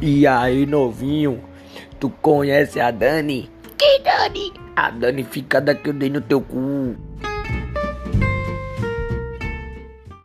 E aí, novinho, tu conhece a Dani? Que Dani? A Dani fica daqui, eu dei no teu cu.